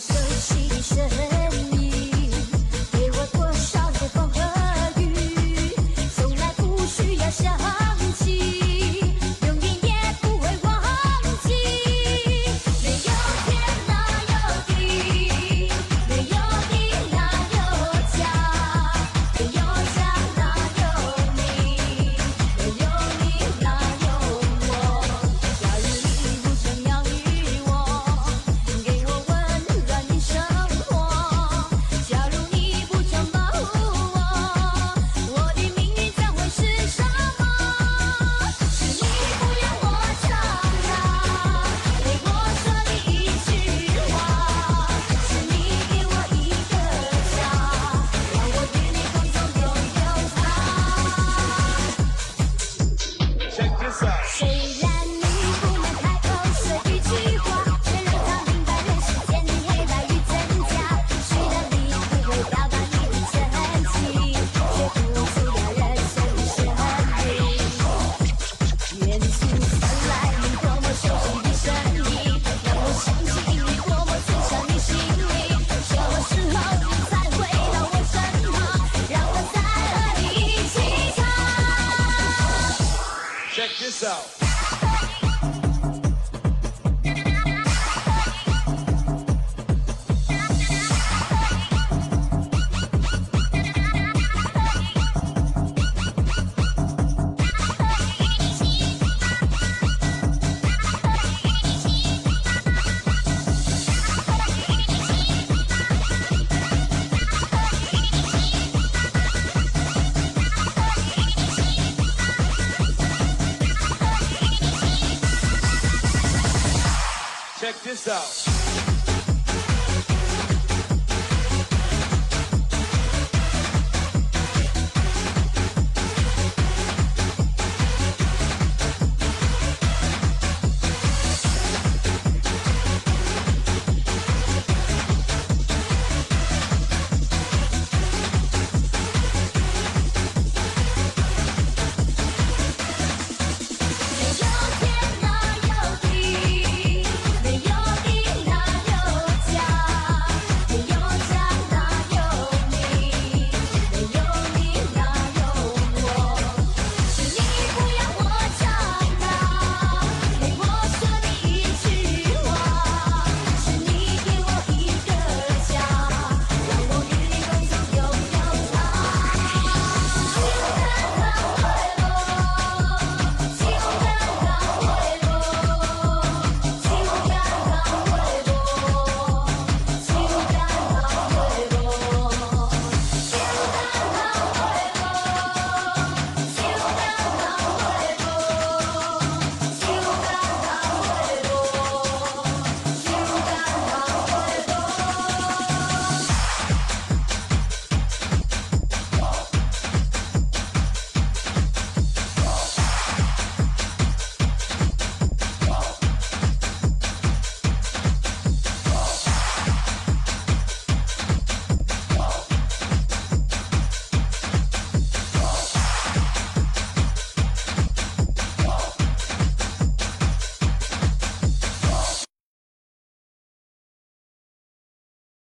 so she'd out. Check this out.